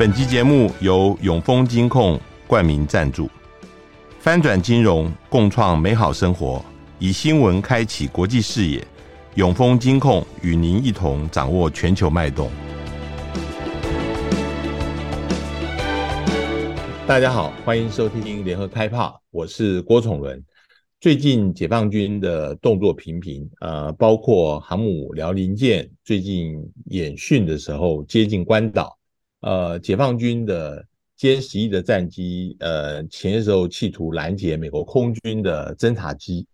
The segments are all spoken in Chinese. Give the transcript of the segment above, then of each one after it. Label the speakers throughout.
Speaker 1: 本集节目由永丰金控冠名赞助，翻转金融，共创美好生活，以新闻开启国际视野。永丰金控与您一同掌握全球脉动。大家好，欢迎收听联合开炮，我是郭崇伦。最近解放军的动作频频，呃，包括航母辽宁舰最近演训的时候接近关岛。呃，解放军的歼十一的战机，呃，前些时候企图拦截美国空军的侦察机，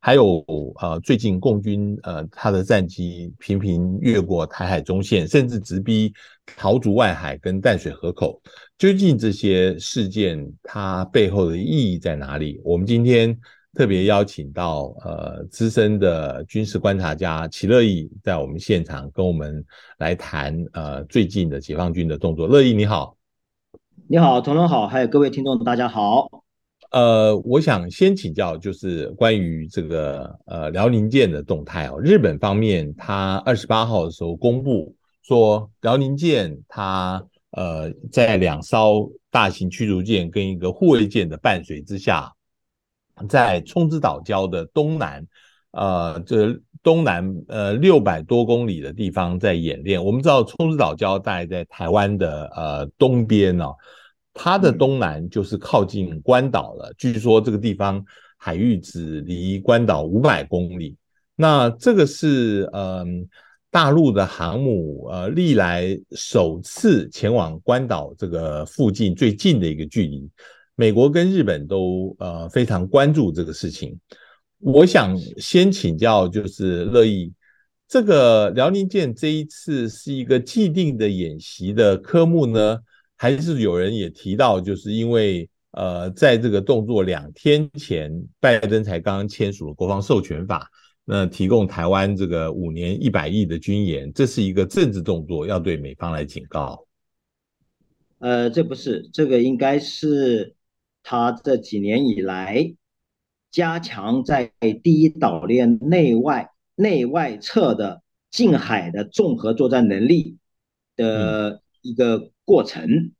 Speaker 1: 还有呃，最近共军呃，他的战机频频越过台海中线，甚至直逼桃竹外海跟淡水河口。究竟这些事件它背后的意义在哪里？我们今天。特别邀请到呃资深的军事观察家齐乐意在我们现场跟我们来谈呃最近的解放军的动作。乐意你好，
Speaker 2: 你好，同仁好，还有各位听众大家好。
Speaker 1: 呃，我想先请教就是关于这个呃辽宁舰的动态哦。日本方面他二十八号的时候公布说，辽宁舰它呃在两艘大型驱逐舰跟一个护卫舰的伴随之下。在冲之岛礁的东南，呃，这东南呃六百多公里的地方在演练。我们知道冲之岛礁大概在台湾的呃东边哦，它的东南就是靠近关岛了。据说这个地方海域只离关岛五百公里。那这个是嗯、呃、大陆的航母呃历来首次前往关岛这个附近最近的一个距离。美国跟日本都呃非常关注这个事情，我想先请教就是乐意，这个辽宁舰这一次是一个既定的演习的科目呢，还是有人也提到，就是因为呃在这个动作两天前，拜登才刚刚签署了国防授权法，那提供台湾这个五年一百亿的军演，这是一个政治动作，要对美方来警告？
Speaker 2: 呃，这不是，这个应该是。他这几年以来，加强在第一岛链内外内外侧的近海的综合作战能力的一个过程。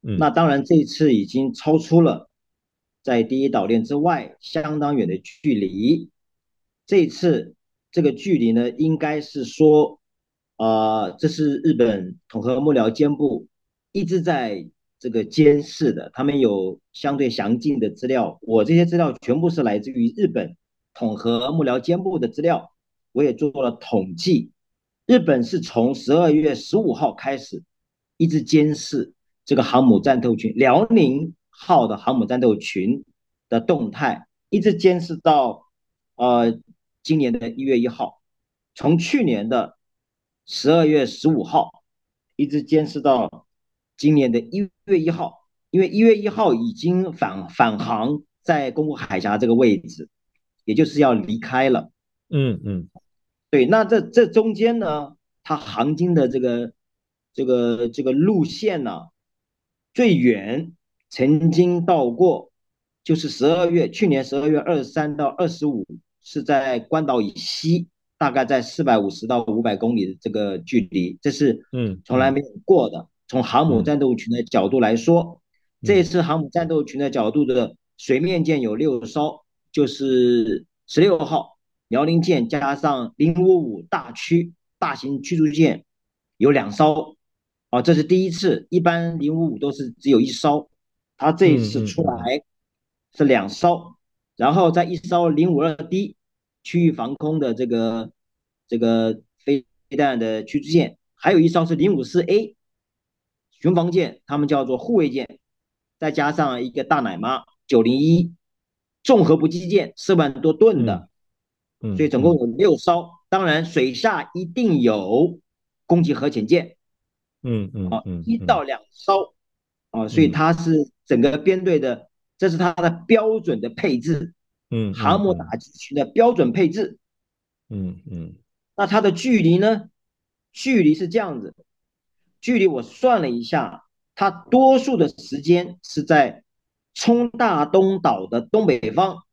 Speaker 2: 嗯，那当然这次已经超出了在第一岛链之外相当远的距离。这次这个距离呢，应该是说，啊，这是日本统合幕僚监部一直在。这个监视的，他们有相对详尽的资料。我这些资料全部是来自于日本统合幕僚监部的资料，我也做了统计。日本是从十二月十五号开始，一直监视这个航母战斗群辽宁号的航母战斗群的动态，一直监视到呃今年的一月一号。从去年的十二月十五号一直监视到。今年的一月一号，因为一月一号已经返返航在公共海峡这个位置，也就是要离开了。
Speaker 1: 嗯嗯，
Speaker 2: 对，那这这中间呢，它航经的这个这个这个路线呢，最远曾经到过，就是十二月去年十二月二十三到二十五，是在关岛以西，大概在四百五十到五百公里的这个距离，这是嗯从来没有过的。嗯嗯从航母战斗群的角度来说，嗯、这次航母战斗群的角度的水面舰有六艘，就是十六号辽宁舰加上零五五大驱大型驱逐舰有两艘，啊，这是第一次，一般零五五都是只有一艘，它这一次出来是两艘，然后在一艘零五二 D 区域防空的这个这个飞弹的驱逐舰，还有一艘是零五四 A。巡防舰，他们叫做护卫舰，再加上一个大奶妈九零一综合补给舰四万多吨的，所以总共有六艘。当然，水下一定有攻击核潜舰，
Speaker 1: 嗯嗯，
Speaker 2: 啊，一到两艘，啊，所以它是整个编队的，这是它的标准的配置，嗯，航母打击群的标准配置，
Speaker 1: 嗯嗯，
Speaker 2: 那它的距离呢？距离是这样子。距离我算了一下，它多数的时间是在冲大东岛的东北方，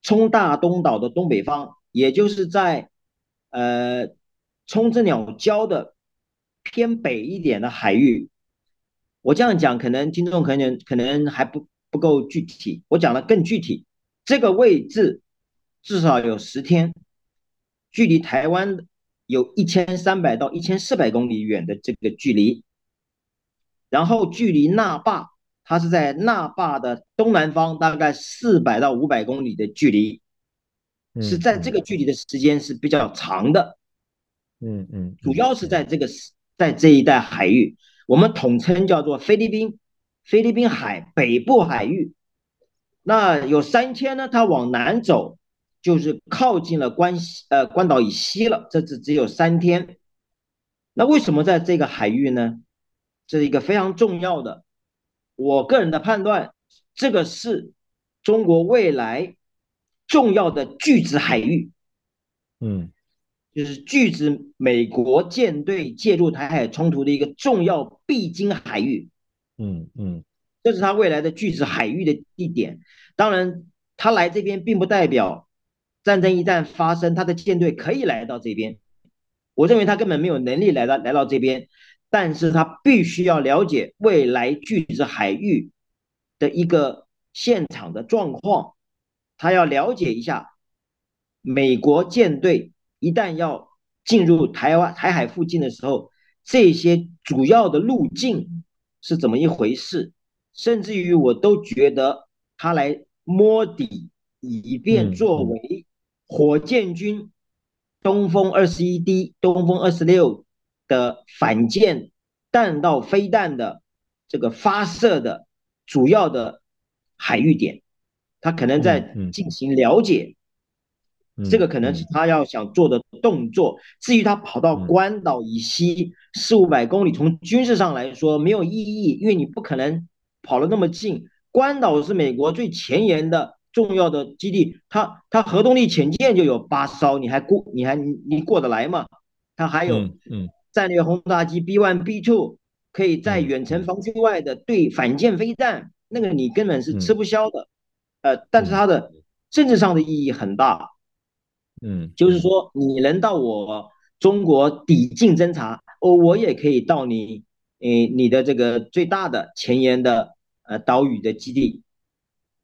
Speaker 2: 冲大东岛的东北方，也就是在呃冲之鸟礁的偏北一点的海域，我这样讲，可能听众可能可能还不不够具体，我讲的更具体。这个位置至少有十天，距离台湾有一千三百到一千四百公里远的这个距离，然后距离那霸，它是在那霸的东南方，大概四百到五百公里的距离，是在这个距离的时间是比较长的。
Speaker 1: 嗯嗯，
Speaker 2: 主要是在这个在这一带海域，我们统称叫做菲律宾菲律宾海北部海域。那有三千呢，它往南走，就是靠近了关西呃关岛以西了。这只只有三天。那为什么在这个海域呢？这是一个非常重要的，我个人的判断，这个是中国未来重要的拒止海域。
Speaker 1: 嗯。
Speaker 2: 就是拒止美国舰队介入台海冲突的一个重要必经海域，
Speaker 1: 嗯嗯，
Speaker 2: 这是他未来的拒止海域的地点。当然，他来这边并不代表战争一旦发生，他的舰队可以来到这边。我认为他根本没有能力来到来到这边，但是他必须要了解未来巨子海域的一个现场的状况，他要了解一下美国舰队。一旦要进入台湾台海附近的时候，这些主要的路径是怎么一回事？甚至于我都觉得他来摸底，以便作为火箭军东风二十一 D、东风二十六的反舰弹道飞弹的这个发射的主要的海域点，他可能在进行了解。这个可能是他要想做的动作。至于他跑到关岛以西四五百公里，从军事上来说没有意义，因为你不可能跑了那么近。关岛是美国最前沿的重要的基地，它它核动力潜舰就有八艘，你还过你还你过得来吗？它还有嗯战略轰炸机 B one B two 可以在远程防区外的对反舰飞弹，那个你根本是吃不消的。呃，但是它的政治上的意义很大。
Speaker 1: 嗯，
Speaker 2: 就是说，你能到我中国抵近侦察，哦，我也可以到你，诶，你的这个最大的前沿的呃岛屿的基地，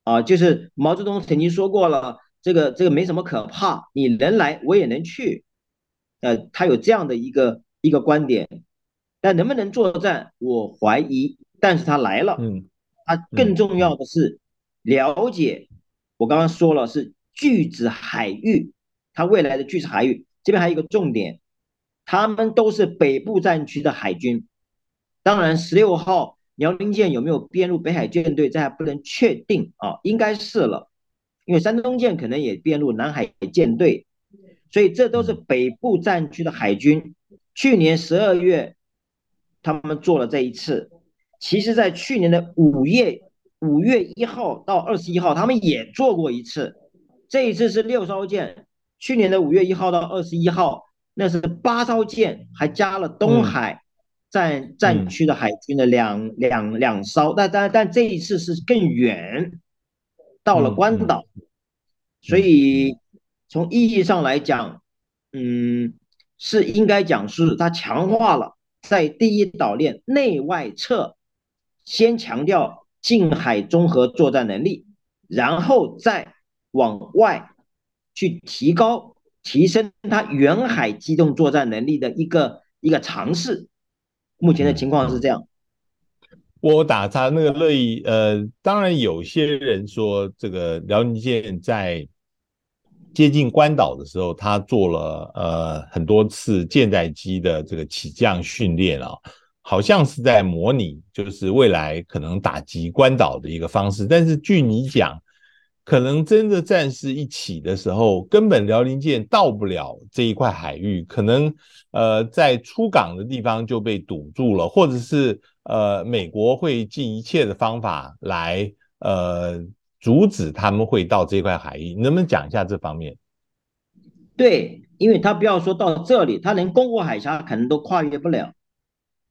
Speaker 2: 啊，就是毛泽东曾经说过了，这个这个没什么可怕，你能来我也能去，呃，他有这样的一个一个观点，但能不能作战，我怀疑，但是他来了，
Speaker 1: 嗯，
Speaker 2: 他更重要的是了解，我刚刚说了是巨子海域。他未来的巨子海域，这边还有一个重点，他们都是北部战区的海军。当然，十六号辽宁舰有没有编入北海舰队，这还不能确定啊，应该是了，因为山东舰可能也编入南海舰队，所以这都是北部战区的海军。去年十二月，他们做了这一次，其实在去年的五月五月一号到二十一号，他们也做过一次，这一次是六艘舰。去年的五月一号到二十一号，那是八艘舰，还加了东海战战区的海军的两两两艘，但但但这一次是更远，到了关岛，所以从意义上来讲，嗯，是应该讲是它强化了在第一岛链内外侧，先强调近海综合作战能力，然后再往外。去提高、提升它远海机动作战能力的一个一个尝试。目前的情况是这样。
Speaker 1: 我打他那个乐意，呃，当然有些人说，这个辽宁舰在接近关岛的时候，他做了呃很多次舰载机的这个起降训练啊，好像是在模拟就是未来可能打击关岛的一个方式。但是据你讲。可能真的战事一起的时候，根本辽宁舰到不了这一块海域，可能呃在出港的地方就被堵住了，或者是呃美国会尽一切的方法来呃阻止他们会到这块海域。能不能讲一下这方面？
Speaker 2: 对，因为他不要说到这里，他连宫古海峡可能都跨越不了，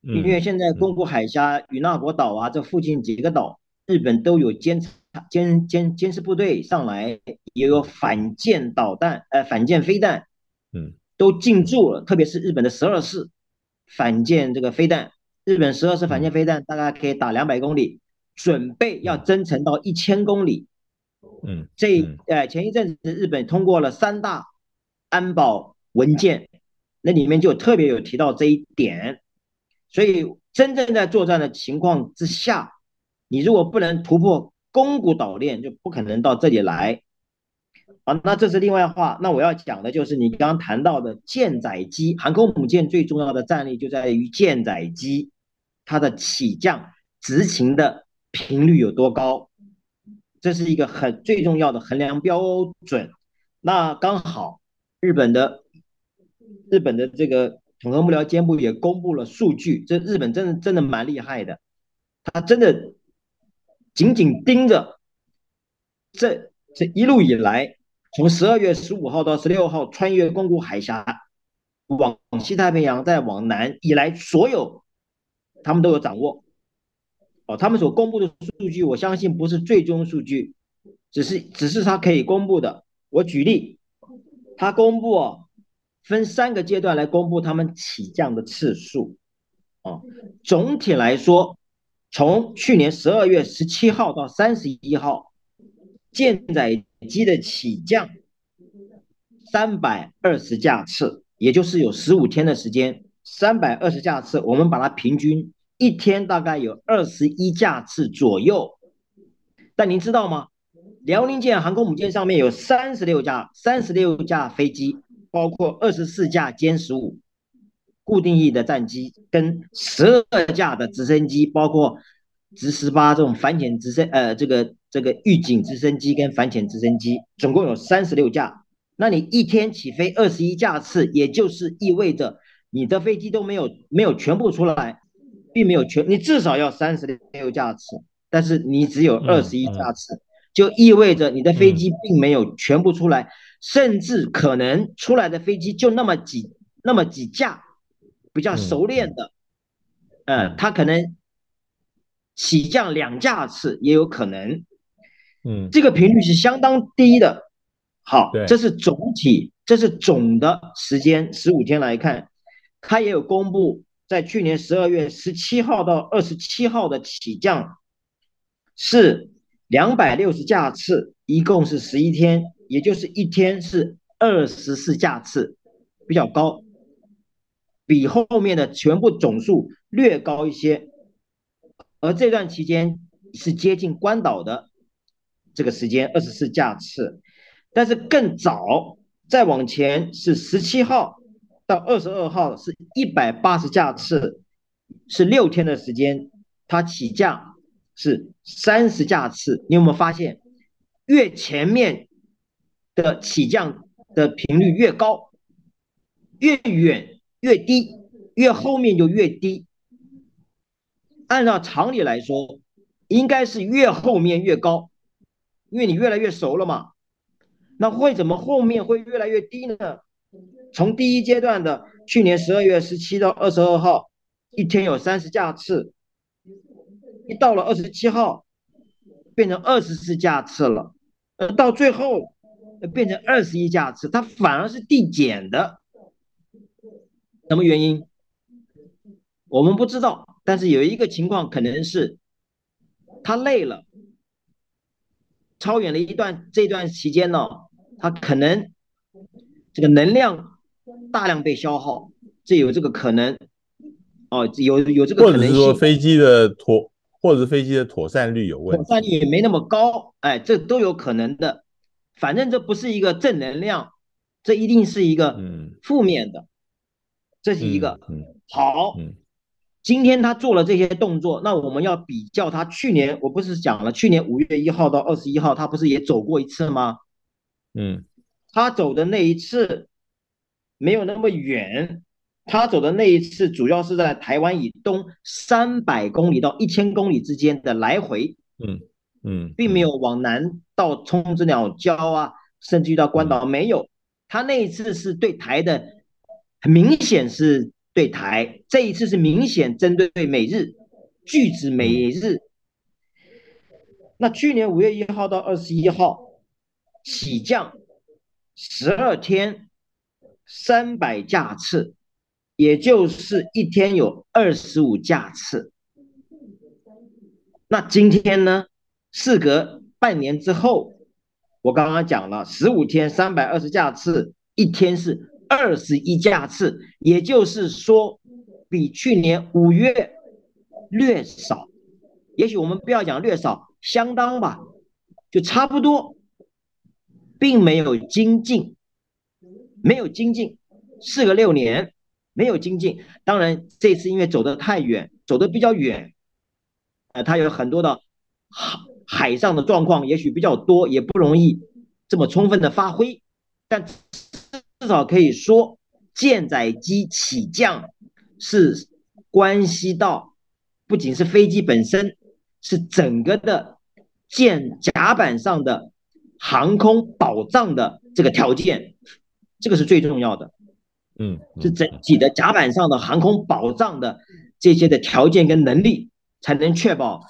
Speaker 2: 因为现在宫古海峡、与那国岛啊这附近几个岛，日本都有监察。监监监视部队上来，也有反舰导弹，呃，反舰飞弹，
Speaker 1: 嗯，
Speaker 2: 都进驻了。特别是日本的十二式反舰这个飞弹，日本十二式反舰飞弹大概可以打两百公里，准备要增程到一千公里。
Speaker 1: 嗯，
Speaker 2: 这呃前一阵子日本通过了三大安保文件，那里面就特别有提到这一点。所以真正在作战的情况之下，你如果不能突破宫古岛链，就不可能到这里来。啊，那这是另外话。那我要讲的就是你刚刚谈到的舰载机，航空母舰最重要的战力就在于舰载机，它的起降执勤的频率有多高，这是一个很最重要的衡量标准。那刚好日本的日本的这个统合幕僚监部也公布了数据，这日本真的真的蛮厉害的，他真的紧紧盯着这这一路以来。从十二月十五号到十六号，穿越宫古海峡往西太平洋，再往南以来，所有他们都有掌握。哦，他们所公布的数据，我相信不是最终数据，只是只是他可以公布的。我举例，他公布，分三个阶段来公布他们起降的次数。哦，总体来说，从去年十二月十七号到三十一号，舰载机的起降三百二十架次，也就是有十五天的时间，三百二十架次，我们把它平均一天大概有二十一架次左右。但您知道吗？辽宁舰航空母舰上面有三十六架，三十六架飞机，包括二十四架歼十五固定翼的战机，跟十二架的直升机，包括直十八这种反潜直升，呃，这个。这个预警直升机跟反潜直升机总共有三十六架，那你一天起飞二十一架次，也就是意味着你的飞机都没有没有全部出来，并没有全，你至少要三十六架次，但是你只有二十一架次，就意味着你的飞机并没有全部出来，甚至可能出来的飞机就那么几那么几架，比较熟练的，呃，他可能起降两架次也有可能。
Speaker 1: 嗯，
Speaker 2: 这个频率是相当低的。好，这是总体，这是总的时间，十五天来看，它也有公布，在去年十二月十七号到二十七号的起降是两百六十架次，一共是十一天，也就是一天是二十四架次，比较高，比后面的全部总数略高一些。而这段期间是接近关岛的。这个时间二十四架次，但是更早再往前是十七号到二十二号是一百八十架次，是六天的时间，它起降是三十架次。你有没有发现，越前面的起降的频率越高，越远越低，越后面就越低。按照常理来说，应该是越后面越高。因为你越来越熟了嘛，那会怎么后面会越来越低呢？从第一阶段的去年十二月十七到二十二号，一天有三十架次，一到了二十七号，变成二十四架次了，呃，到最后变成二十一架次，它反而是递减的，什么原因？我们不知道，但是有一个情况可能是，他累了。超远了一段，这段期间呢，他可能这个能量大量被消耗，这有这个可能哦，有有这个可能性。或者是说
Speaker 1: 飞机的妥，或者是飞机的妥善率有问题，
Speaker 2: 妥善率也没那么高，哎，这都有可能的。反正这不是一个正能量，这一定是一个负面的，嗯、这是一个、嗯嗯、好。嗯。今天他做了这些动作，那我们要比较他去年，我不是讲了，去年五月一号到二十一号，他不是也走过一次吗？
Speaker 1: 嗯，
Speaker 2: 他走的那一次没有那么远，他走的那一次主要是在台湾以东三百公里到一千公里之间的来回，
Speaker 1: 嗯嗯，
Speaker 2: 并没有往南到冲之鸟礁啊，甚至于到关岛没有，他那一次是对台的，明显是。对台这一次是明显针对美日，拒止美日。那去年五月一号到二十一号起降十二天三百架次，也就是一天有二十五架次。那今天呢？事隔半年之后，我刚刚讲了十五天三百二十架次，一天是二十一架次，也就是说比去年五月略少。也许我们不要讲略少，相当吧，就差不多，并没有精进，没有精进，四个六年没有精进。当然这次因为走得太远，走得比较远。呃，它有很多的海海上的状况，也许比较多，也不容易这么充分的发挥。但至少可以说，舰载机起降是关系到不仅是飞机本身，是整个的舰甲板上的航空保障的这个条件，这个是最重要的。
Speaker 1: 嗯，
Speaker 2: 是整体的甲板上的航空保障的这些的条件跟能力。才能确保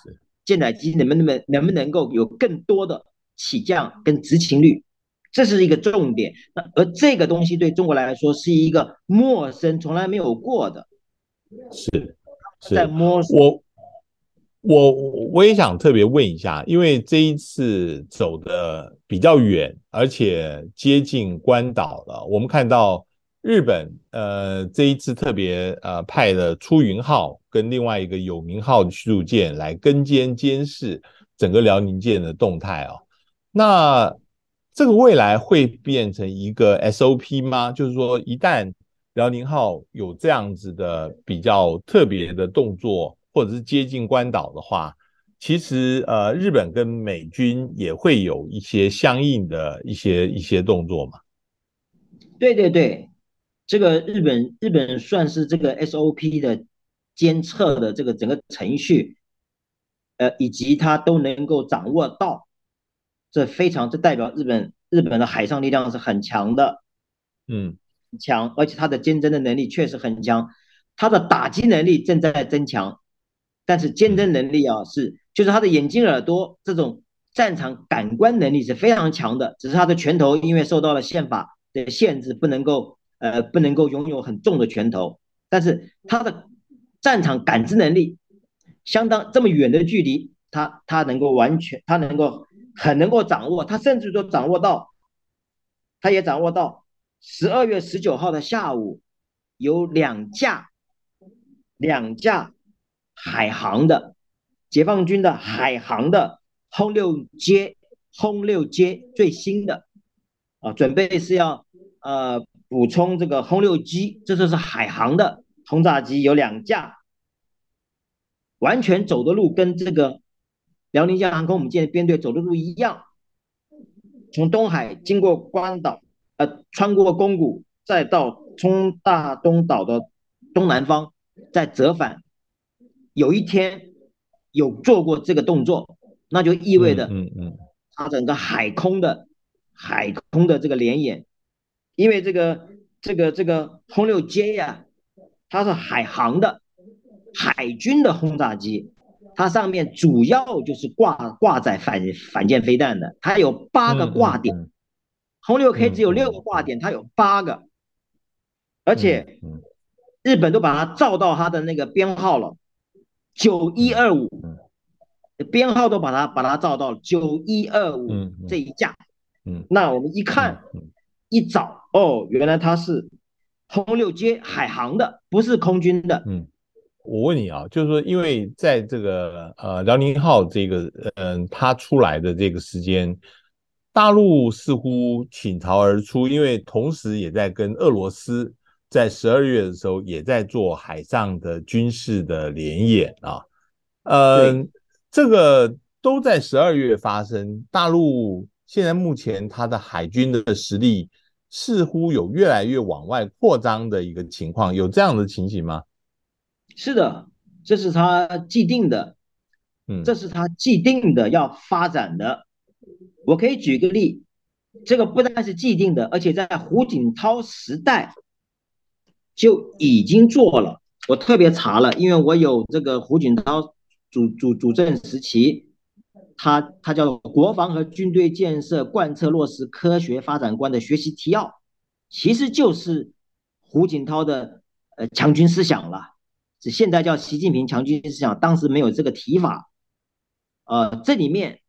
Speaker 2: 舰载机能不能能不能够有更多的起降跟执勤率，这是一个重点。那而这个东西对中国来说是一个陌生，从来没有过的。
Speaker 1: 是，是
Speaker 2: 在摸索。
Speaker 1: 我我我也想特别问一下，因为这一次走的比较远，而且接近关岛了，我们看到。日本呃这一次特别呃派了出云号跟另外一个有名号的驱逐舰来跟监监视整个辽宁舰的动态哦。那这个未来会变成一个 SOP 吗？就是说一旦辽宁号有这样子的比较特别的动作，或者是接近关岛的话，其实呃日本跟美军也会有一些相应的一些一些动作嘛？
Speaker 2: 对对对。这个日本日本算是这个 SOP 的监测的这个整个程序，呃，以及它都能够掌握到，这非常这代表日本日本的海上力量是很强的，
Speaker 1: 嗯，
Speaker 2: 强，而且它的坚贞的能力确实很强，它的打击能力正在增强，但是坚贞能力啊是就是它的眼睛耳朵这种战场感官能力是非常强的，只是它的拳头因为受到了宪法的限制不能够。呃，不能够拥有很重的拳头，但是他的战场感知能力相当，这么远的距离，他他能够完全，他能够很能够掌握，他甚至都掌握到，他也掌握到十二月十九号的下午，有两架两架海航的解放军的海航的轰六 J 轰六 J 最新的啊，准备是要呃。补充这个轰六机这就是海航的轰炸机，有两架，完全走的路跟这个辽宁舰航空母舰编队走的路一样，从东海经过关岛，呃，穿过宫古，再到冲大东岛的东南方，再折返。有一天有做过这个动作，那就意味着，嗯嗯，它整个海空的海空的这个联演。因为这个这个这个轰六 J 呀，它是海航的海军的轰炸机，它上面主要就是挂挂载反反舰飞弹的，它有八个挂点，轰六 K 只有六个挂点，它有八个，而且日本都把它照到它的那个编号了，九一二五，编号都把它把它照到了九一二五这一架，那我们一看。一找哦，原来它是轰六 J 海航的，不是空军的。
Speaker 1: 嗯，我问你啊，就是说，因为在这个呃辽宁号这个嗯、呃、它出来的这个时间，大陆似乎倾巢而出，因为同时也在跟俄罗斯在十二月的时候也在做海上的军事的联演啊，嗯、呃，这个都在十二月发生。大陆现在目前它的海军的实力。似乎有越来越往外扩张的一个情况，有这样的情形吗？
Speaker 2: 是的，这是他既定的，嗯，这是他既定的要发展的。我可以举个例，这个不但是既定的，而且在胡锦涛时代就已经做了。我特别查了，因为我有这个胡锦涛主主主政时期。他他叫国防和军队建设贯彻落实科学发展观的学习提要，其实就是胡锦涛的呃强军思想了，现在叫习近平强军思想，当时没有这个提法。呃，这里面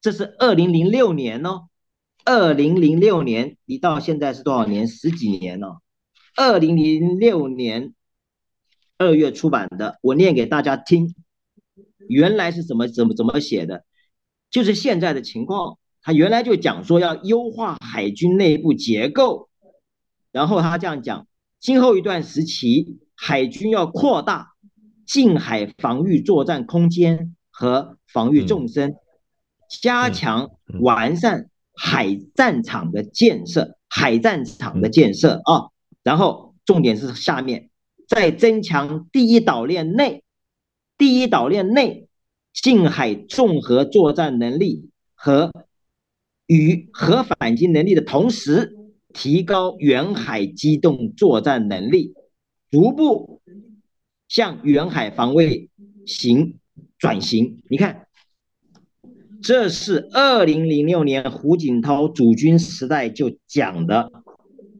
Speaker 2: 这是二零零六年哦，二零零六年，你到现在是多少年？十几年了。二零零六年二月出版的，我念给大家听。原来是怎么怎么怎么写的？就是现在的情况。他原来就讲说要优化海军内部结构，然后他这样讲：今后一段时期，海军要扩大近海防御作战空间和防御纵深，加强完善海战场的建设，海战场的建设啊。然后重点是下面，再增强第一岛链内。第一岛链内近海综合作战能力和与核反击能力的同时，提高远海机动作战能力，逐步向远海防卫型转型。你看，这是二零零六年胡锦涛主军时代就讲的。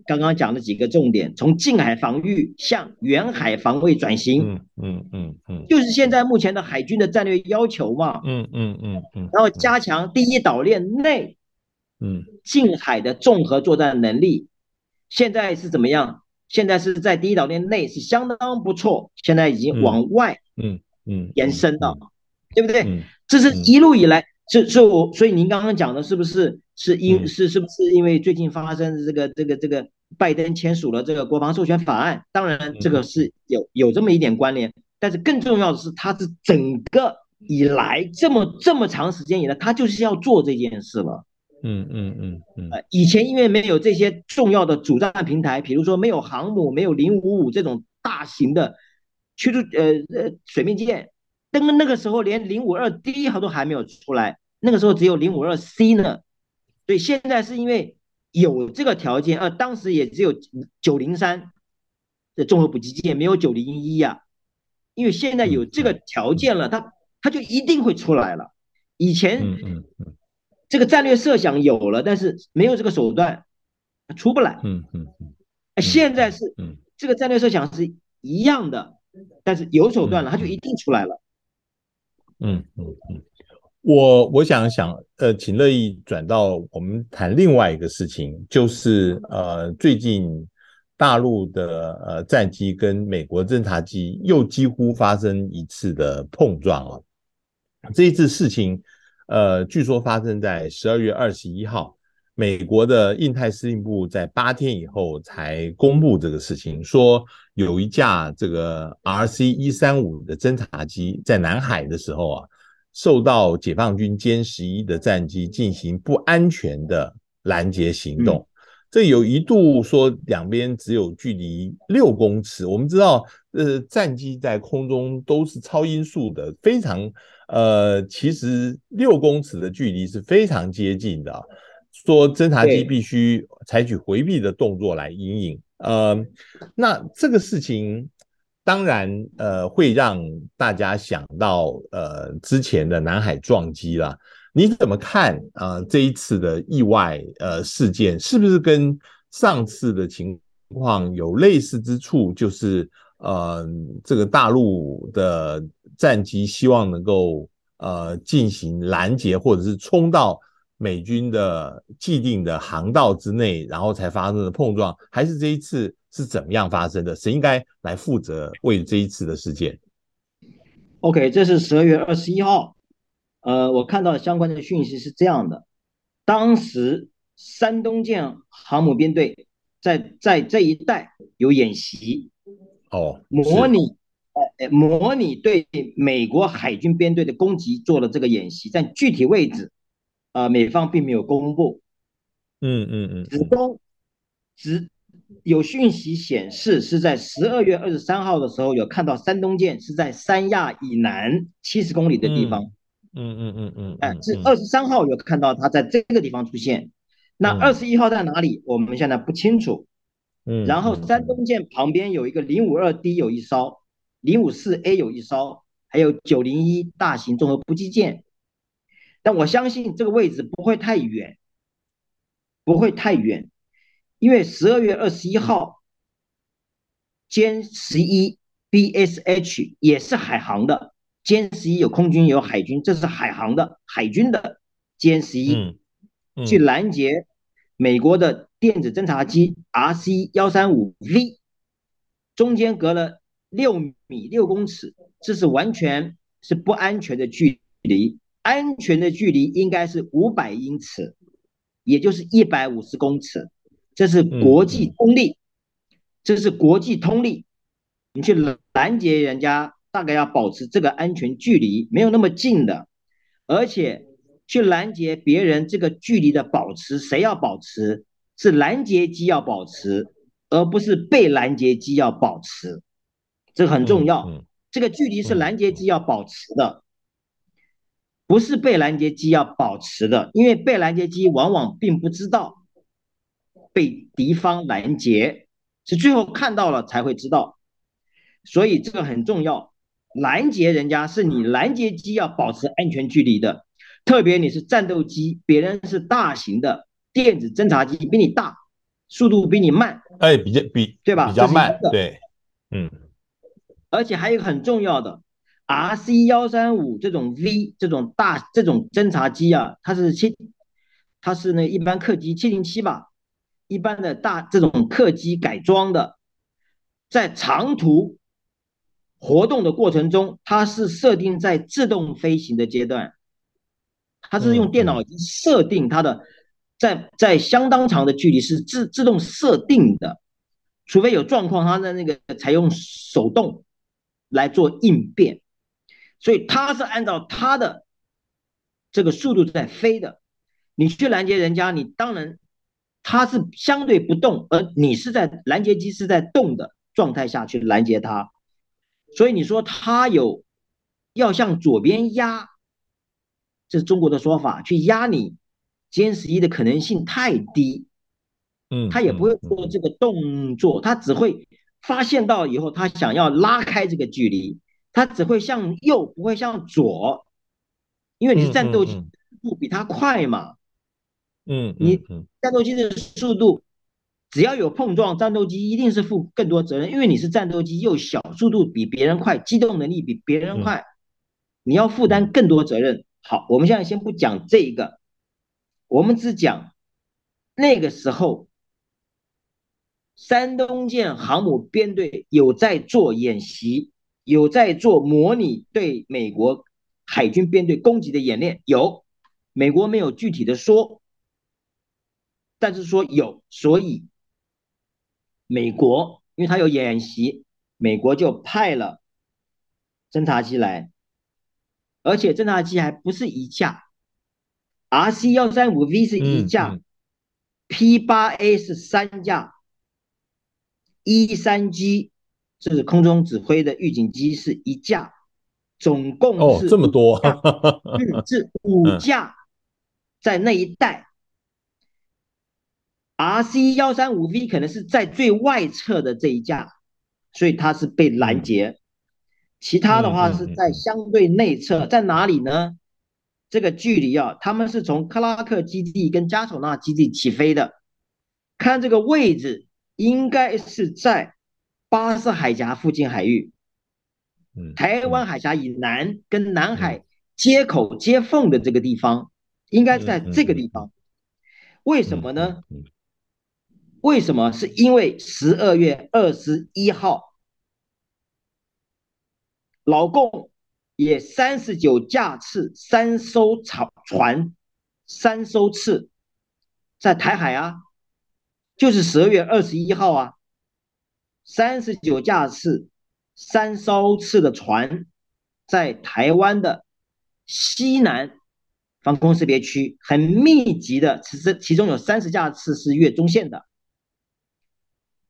Speaker 2: 刚刚讲的几个重点，从近海防御向远海防卫转型，嗯嗯嗯嗯，就是现在目前的海军的战略要求嘛，嗯嗯嗯嗯，然后加强第一岛链内，嗯，近海的综合作战能力，现在是怎么样？现在是在第一岛链内是相当不错，现在已经往外，嗯嗯，延伸了，对不对？这是一路以来，是是我，所以您刚刚讲的是不是？是因是是不是因为最近发生的这个这个这个拜登签署了这个国防授权法案？当然这个是有有这么一点关联，但是更重要的是，他是整个以来这么这么长时间以来，他就是要做这件事了。嗯嗯嗯嗯。以前因为没有这些重要的主战平台，比如说没有航母，没有零五五这种大型的驱逐呃呃水面舰，登那个时候连零五二 D 都还没有出来，那个时候只有零五二 C 呢。所以现在是因为有这个条件，呃，当时也只有九零三的综合补给舰，没有九零一呀。因为现在有这个条件了，它它就一定会出来了。以前这个战略设想有了，但是没有这个手段，它出不来。嗯嗯嗯。现在是这个战略设想是一样的，但是有手段了，它就一定出来了。
Speaker 1: 嗯嗯嗯。我我想想，呃，请乐意转到我们谈另外一个事情，就是呃，最近大陆的呃战机跟美国侦察机又几乎发生一次的碰撞了。这一次事情，呃，据说发生在十二月二十一号，美国的印太司令部在八天以后才公布这个事情，说有一架这个 RC 一三五的侦察机在南海的时候啊。受到解放军歼十一的战机进行不安全的拦截行动，这有一度说两边只有距离六公尺。我们知道，呃，战机在空中都是超音速的，非常呃，其实六公尺的距离是非常接近的。说侦察机必须采取回避的动作来因应，呃，那这个事情。当然，呃，会让大家想到呃之前的南海撞击了。你怎么看啊？呃，这一次的意外呃事件是不是跟上次的情况有类似之处？就是呃，这个大陆的战机希望能够呃进行拦截，或者是冲到美军的既定的航道之内，然后才发生的碰撞，还是这一次？是怎么样发生的？谁应该来负责为这一次的事件
Speaker 2: ？OK，这是十二月二十一号，呃，我看到相关的讯息是这样的：当时山东舰航母编队在在这一带有演习，哦，模拟呃模拟对美国海军编队的攻击做了这个演习，但具体位置，呃，美方并没有公布。嗯嗯嗯，只公只。有讯息显示，是在十二月二十三号的时候，有看到山东舰是在三亚以南七十公里的地方。嗯嗯嗯嗯，哎，是二十三号有看到它在这个地方出现。那二十一号在哪里？我们现在不清楚。嗯。然后山东舰旁边有一个零五二 D 有一艘，零五四 A 有一艘，还有九零一大型综合补给舰。但我相信这个位置不会太远，不会太远。因为十二月二十一号，歼十一 BSH 也是海航的，歼十一有空军有海军，这是海航的海军的歼十一，去拦截美国的电子侦察机 RC 幺三五 V，中间隔了六米六公尺，这是完全是不安全的距离，安全的距离应该是五百英尺，也就是一百五十公尺，这是国际通例，这是国际通例。你去拦截人家，大概要保持这个安全距离，没有那么近的，而且去拦截别人这个距离的保持，谁要保持？是拦截机要保持，而不是被拦截机要保持，这个很重要。这个距离是拦截机要保持的，不是被拦截机要保持的，因为被拦截机往往并不知道被敌方拦截，是最后看到了才会知道。所以这个很重要，拦截人家是你拦截机要保持安全距离的，特别你是战斗机，别人是大型的电子侦察机，比你大，速度比你慢，
Speaker 1: 哎，比较比对吧？比较慢，对，嗯，
Speaker 2: 而且还有一个很重要的，RC 幺三五这种 V 这种大这种侦察机啊，它是七，它是那一般客机七零七吧，一般的大这种客机改装的，在长途。活动的过程中，它是设定在自动飞行的阶段，它是用电脑已经设定它的在在相当长的距离是自自动设定的，除非有状况，它的那个采用手动来做应变，所以它是按照它的这个速度在飞的。你去拦截人家，你当然它是相对不动，而你是在拦截机是在动的状态下去拦截它。所以你说他有要向左边压，这是中国的说法，去压你歼十一的可能性太低，嗯，他也不会做这个动作，他只会发现到以后，他想要拉开这个距离，他只会向右，不会向左，因为你是战斗机，速度比他快嘛，嗯，你战斗机的速度。只要有碰撞，战斗机一定是负更多责任，因为你是战斗机，又小，速度比别人快，机动能力比别人快，你要负担更多责任。好，我们现在先不讲这一个，我们只讲那个时候，山东舰航母编队有在做演习，有在做模拟对美国海军编队攻击的演练，有，美国没有具体的说，但是说有，所以。美国，因为他有演习，美国就派了侦察机来，而且侦察机还不是一架，RC 幺三五 V 是一架，P 八 A 是三架，E 三这是空中指挥的预警机是一架，总共是
Speaker 1: 哦这么多，
Speaker 2: 嗯，是五架在那一带。RC 幺三五 V 可能是在最外侧的这一架，所以它是被拦截。其他的话是在相对内侧，在哪里呢？这个距离啊，他们是从克拉克基地跟加索纳基地起飞的，看这个位置应该是在巴士海峡附近海域，台湾海峡以南跟南海接口接缝的这个地方，应该在这个地方。为什么呢？为什么？是因为十二月二十一号，老共也三十九架次三艘船船三艘次在台海啊，就是十二月二十一号啊，三十九架次三艘次的船在台湾的西南防空识别区很密集的，其实其中有三十架次是越中线的。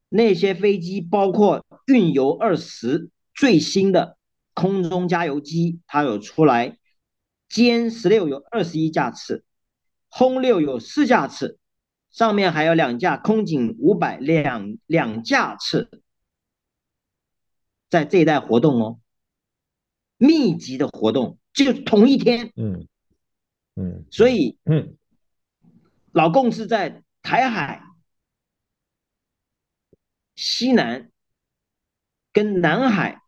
Speaker 2: 那些飞机包括运油二十最新的空中加油机，它有出来；歼十六有二十一架次，轰六有四架次，上面还有两架空警五百两两架次，在这一带活动哦，密集的活动，就同一天，嗯嗯，所以嗯，老共是在台海。西南跟南海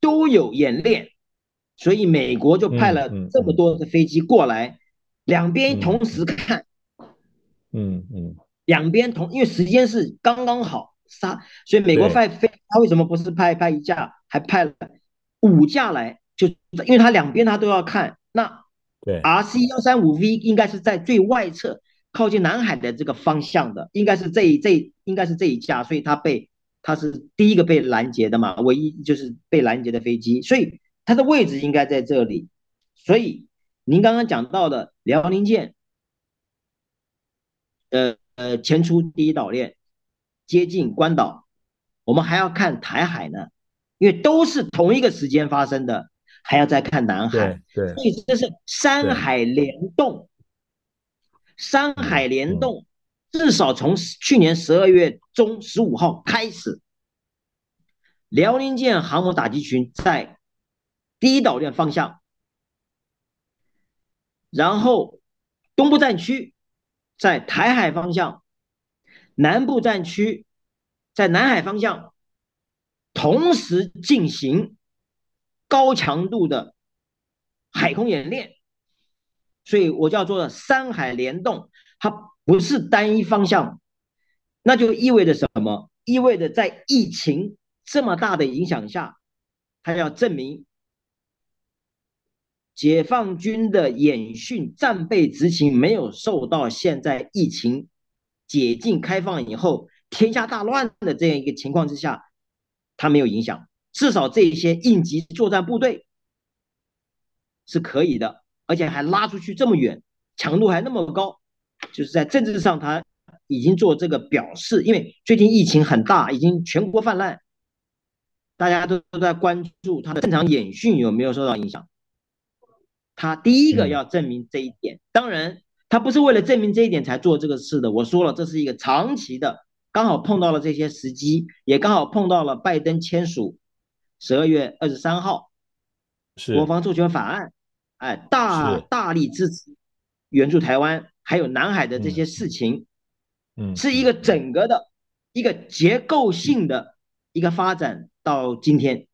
Speaker 2: 都有演练，所以美国就派了这么多的飞机过来，两边同时看，
Speaker 1: 嗯嗯，
Speaker 2: 两边同，因为时间是刚刚好杀，所以美国派飞，他为什么不是派派一架，还派了五架来？就因为他两边他都要看，那
Speaker 1: 对
Speaker 2: RC 幺三五 V 应该是在最外侧，靠近南海的这个方向的，应该是这一这应该是这一架，所以他被他是第一个被拦截的嘛，唯一就是被拦截的飞机，所以它的位置应该在这里。所以您刚刚讲到的辽宁舰，呃呃前出第一岛链，接近关岛，我们还要看台海呢，因为都是同一个时间发生的。还要再看南海，
Speaker 1: 对，对，
Speaker 2: 所以这是山海联动，山海联动，至少从去年十二月中十五号开始，辽宁舰航母打击群在第一岛链方向，然后东部战区在台海方向，南部战区在南海方向，同时进行。高强度的海空演练，所以我叫做山海联动，它不是单一方向，那就意味着什么？意味着在疫情这么大的影响下，它要证明解放军的演训战备执勤没有受到现在疫情解禁开放以后天下大乱的这样一个情况之下，它没有影响。至少这些应急作战部队是可以的，而且还拉出去这么远，强度还那么高，就是在政治上他已经做这个表示。因为最近疫情很大，已经全国泛滥，大家都都在关注他的正常演训有没有受到影响。他第一个要证明这一点，当然他不是为了证明这一点才做这个事的。我说了，这是一个长期的，刚好碰到了这些时机，也刚好碰到了拜登签署。十二月二十三号，是国防授权法案，哎，大大力支持援助台湾，还有南海的这些事情，嗯，是一个整个的一个结构性的一个发展到今天。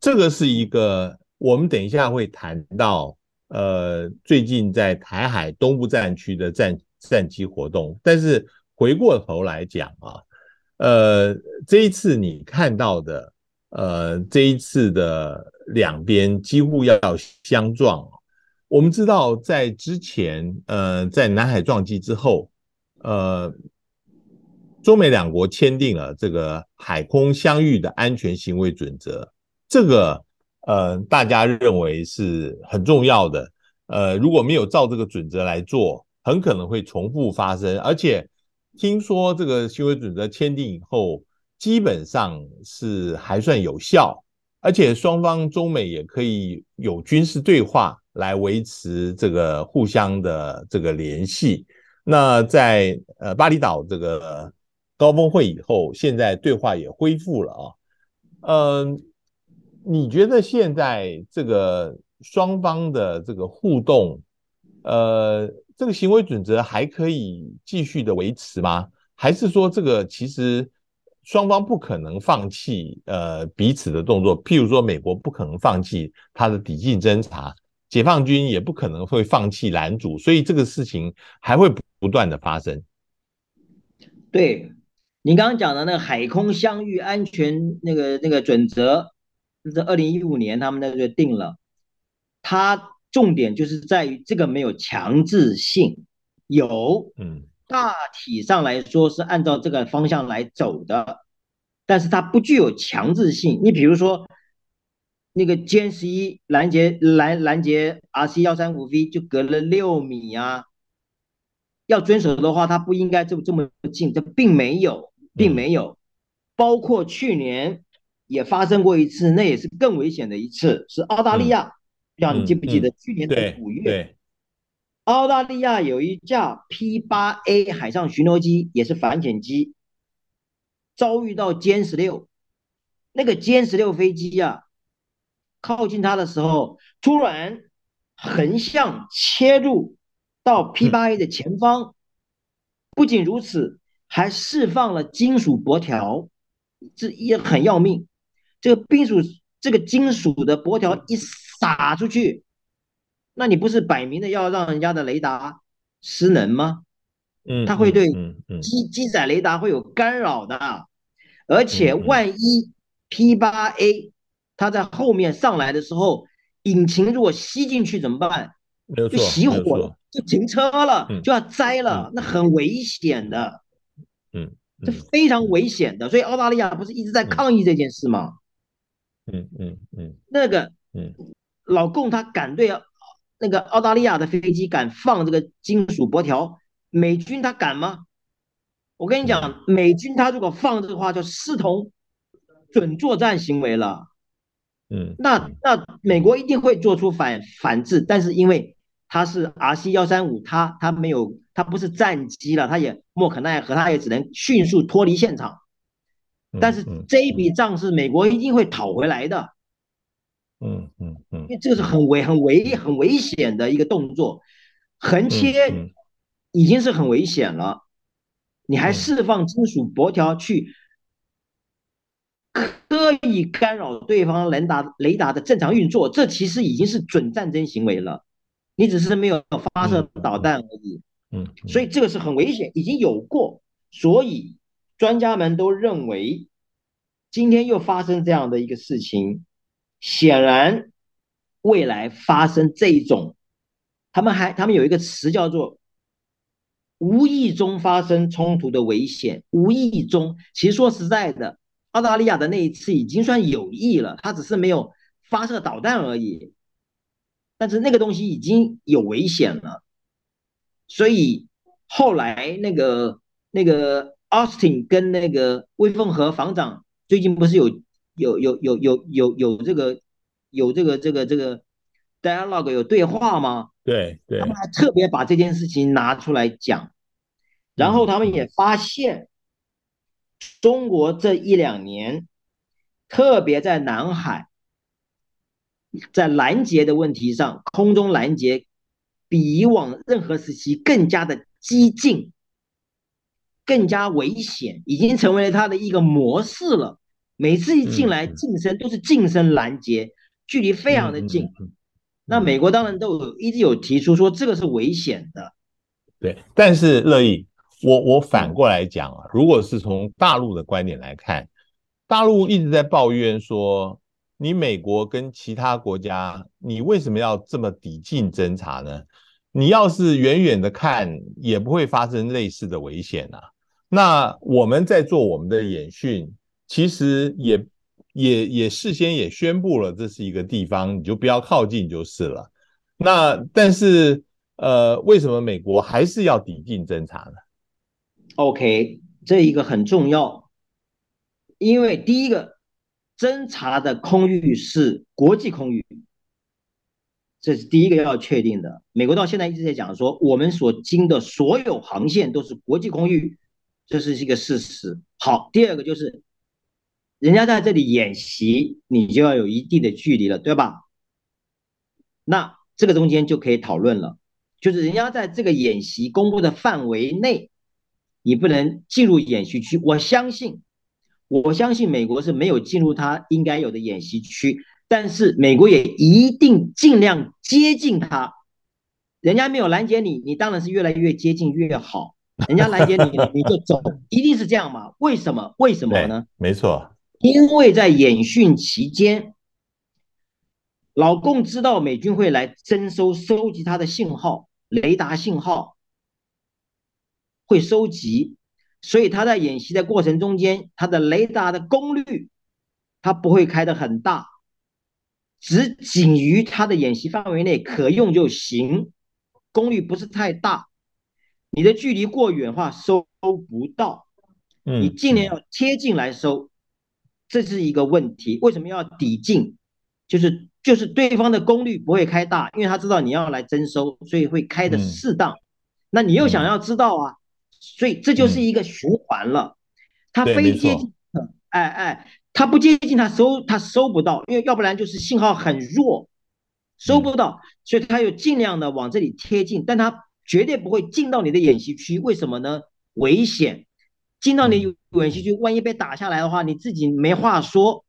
Speaker 1: 这个是一个我们等一下会谈到，呃，最近在台海东部战区的战战机活动，但是回过头来讲啊，呃，这一次你看到的。呃，这一次的两边几乎要相撞。我们知道，在之前，呃，在南海撞击之后，呃，中美两国签订了这个海空相遇的安全行为准则。这个，呃，大家认为是很重要的。呃，如果没有照这个准则来做，很可能会重复发生。而且，听说这个行为准则签订以后，基本上是还算有效，而且双方中美也可以有军事对话来维持这个互相的这个联系。那在呃巴厘岛这个高峰会以后，现在对话也恢复了啊。嗯，你觉得现在这个双方的这个互动，呃，这个行为准则还可以继续的维持吗？还是说这个其实？双方不可能放弃呃彼此的动作，譬如说美国不可能放弃他的抵近侦察，解放军也不可能会放弃拦阻，所以这个事情还会不断的发生。
Speaker 2: 对，您刚刚讲的那个海空相遇安全那个那个准则，是二零一五年他们那个定了，它重点就是在于这个没有强制性，有嗯。大体上来说是按照这个方向来走的，但是它不具有强制性。你比如说，那个歼十一拦截拦拦截 RC 幺三五 V 就隔了六米啊，要遵守的话，它不应该这么这么近，这并没有，并没有。包括去年也发生过一次，那也是更危险的一次，是澳大利亚，不知道你记不记得去年的五月。澳大利亚有一架 P 八 A 海上巡逻机，也是反潜机，遭遇到歼十六。那个歼十六飞机啊，靠近它的时候，突然横向切入到 P 八 A 的前方。不仅如此，还释放了金属箔条，这也很要命。这个金属这个金属的箔条一撒出去，那你不是摆明的要让人家的雷达失能吗？
Speaker 1: 嗯，
Speaker 2: 它会对
Speaker 1: 机
Speaker 2: 机载雷达会有干扰的，而且万一 P8A 它在后面上来的时候，引擎如果吸进去怎
Speaker 1: 么办？
Speaker 2: 就熄火了，就停车了，
Speaker 1: 嗯、
Speaker 2: 就要栽了，嗯、那很危险的。
Speaker 1: 嗯，
Speaker 2: 这非常危险的。所以澳大利亚不是一直在抗议这件事吗？
Speaker 1: 嗯嗯嗯，嗯
Speaker 2: 那个，
Speaker 1: 嗯，
Speaker 2: 老共他敢对那个澳大利亚的飞机敢放这个金属箔条，美军他敢吗？我跟你讲，美军他如果放这个话，就视同准作战行为了。
Speaker 1: 嗯，
Speaker 2: 那那美国一定会做出反反制，但是因为它是 RC 幺三五，它它没有，它不是战机了，它也莫可奈何，它也只能迅速脱离现场。但是这一笔账是美国一定会讨回来的。
Speaker 1: 嗯嗯嗯，
Speaker 2: 因为这个是很危很危很危险的一个动作，横切已经是很危险了，你还释放金属箔条去。刻意干扰对方雷达雷达的正常运作，这其实已经是准战争行为了。你只是没有发射导弹而已。
Speaker 1: 嗯，
Speaker 2: 所以这个是很危险，已经有过。所以专家们都认为，今天又发生这样的一个事情，显然未来发生这种，他们还他们有一个词叫做无意中发生冲突的危险。无意中，其实说实在的。澳大利亚的那一次已经算有意了，他只是没有发射导弹而已，但是那个东西已经有危险了，所以后来那个那个 Austin 跟那个威凤和防长最近不是有有有有有有有这个有这个这个这个 dialogue 有对话吗？
Speaker 1: 对对，
Speaker 2: 他们还特别把这件事情拿出来讲，然后他们也发现。中国这一两年，特别在南海，在拦截的问题上，空中拦截比以往任何时期更加的激进，更加危险，已经成为了它的一个模式了。每次一进来近身都是近身拦截，距离非常的近。那美国当然都有一直有提出说这个是危险的。
Speaker 1: 对，但是乐意。我我反过来讲啊，如果是从大陆的观点来看，大陆一直在抱怨说，你美国跟其他国家，你为什么要这么抵近侦查呢？你要是远远的看，也不会发生类似的危险啊。那我们在做我们的演训，其实也也也事先也宣布了，这是一个地方，你就不要靠近就是了。那但是呃，为什么美国还是要抵近侦察呢
Speaker 2: ？OK，这一个很重要，因为第一个侦察的空域是国际空域，这是第一个要确定的。美国到现在一直在讲说，我们所经的所有航线都是国际空域，这是一个事实。好，第二个就是，人家在这里演习，你就要有一定的距离了，对吧？那这个中间就可以讨论了，就是人家在这个演习公布的范围内。你不能进入演习区，我相信，我相信美国是没有进入他应该有的演习区，但是美国也一定尽量接近他。人家没有拦截你，你当然是越来越接近越好。人家拦截你，你就走，一定是这样嘛？为什么？为什么呢？
Speaker 1: 没错，
Speaker 2: 因为在演训期间，老共知道美军会来征收、收集他的信号、雷达信号。会收集，所以他在演习的过程中间，他的雷达的功率，他不会开的很大，只仅于他的演习范围内可用就行，功率不是太大。你的距离过远的话收不到，你尽量要贴近来收，这是一个问题。为什么要抵近？就是就是对方的功率不会开大，因为他知道你要来征收，所以会开的适当。那你又想要知道啊？所以这就是一个循环了，他非接近，哎哎，他不接近，他收他收不到，因为要不然就是信号很弱，收不到，所以他又尽量的往这里贴近，但他绝对不会进到你的演习区，为什么呢？危险，进到你演习区，万一被打下来的话，你自己没话说，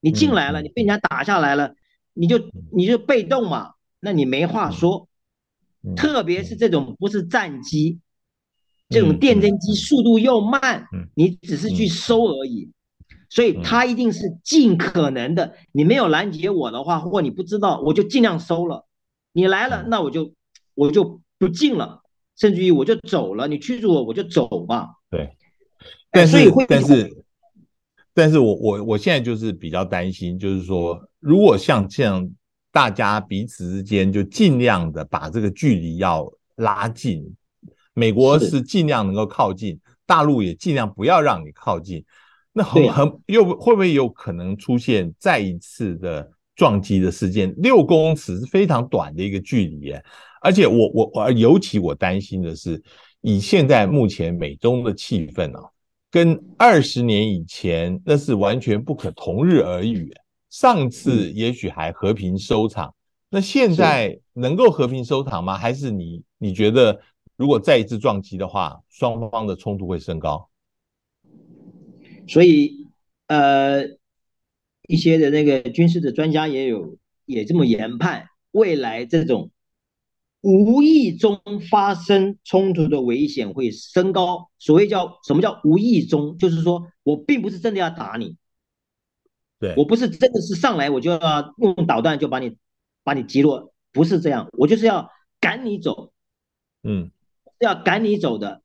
Speaker 2: 你进来了，你被人家打下来了，你就你就被动嘛，那你没话说。特别是这种不是战机，这种电侦机速度又慢，你只是去收而已。所以他一定是尽可能的，你没有拦截我的话，或你不知道，我就尽量收了。你来了，那我就我就不进了，甚至于我就走了。你驱逐我，我就走嘛。
Speaker 1: 对，但是、哎、但是但是我我我现在就是比较担心，就是说，如果像这样，大家彼此之间就尽量的把这个距离要拉近，美国是尽量能够靠近，大陆也尽量不要让你靠近。那很很又会不会有可能出现再一次的撞击的事件？六公尺是非常短的一个距离耶，而且我我我尤其我担心的是，以现在目前美中的气氛啊，跟二十年以前那是完全不可同日而语。上次也许还和平收场，那现在能够和平收场吗？还是你你觉得如果再一次撞击的话，双方的冲突会升高？
Speaker 2: 所以，呃，一些的那个军事的专家也有也这么研判，未来这种无意中发生冲突的危险会升高。所谓叫什么叫无意中，就是说我并不是真的要打你，
Speaker 1: 对，
Speaker 2: 我不是真的是上来我就要用导弹就把你把你击落，不是这样，我就是要赶你走，嗯，是要赶你走的。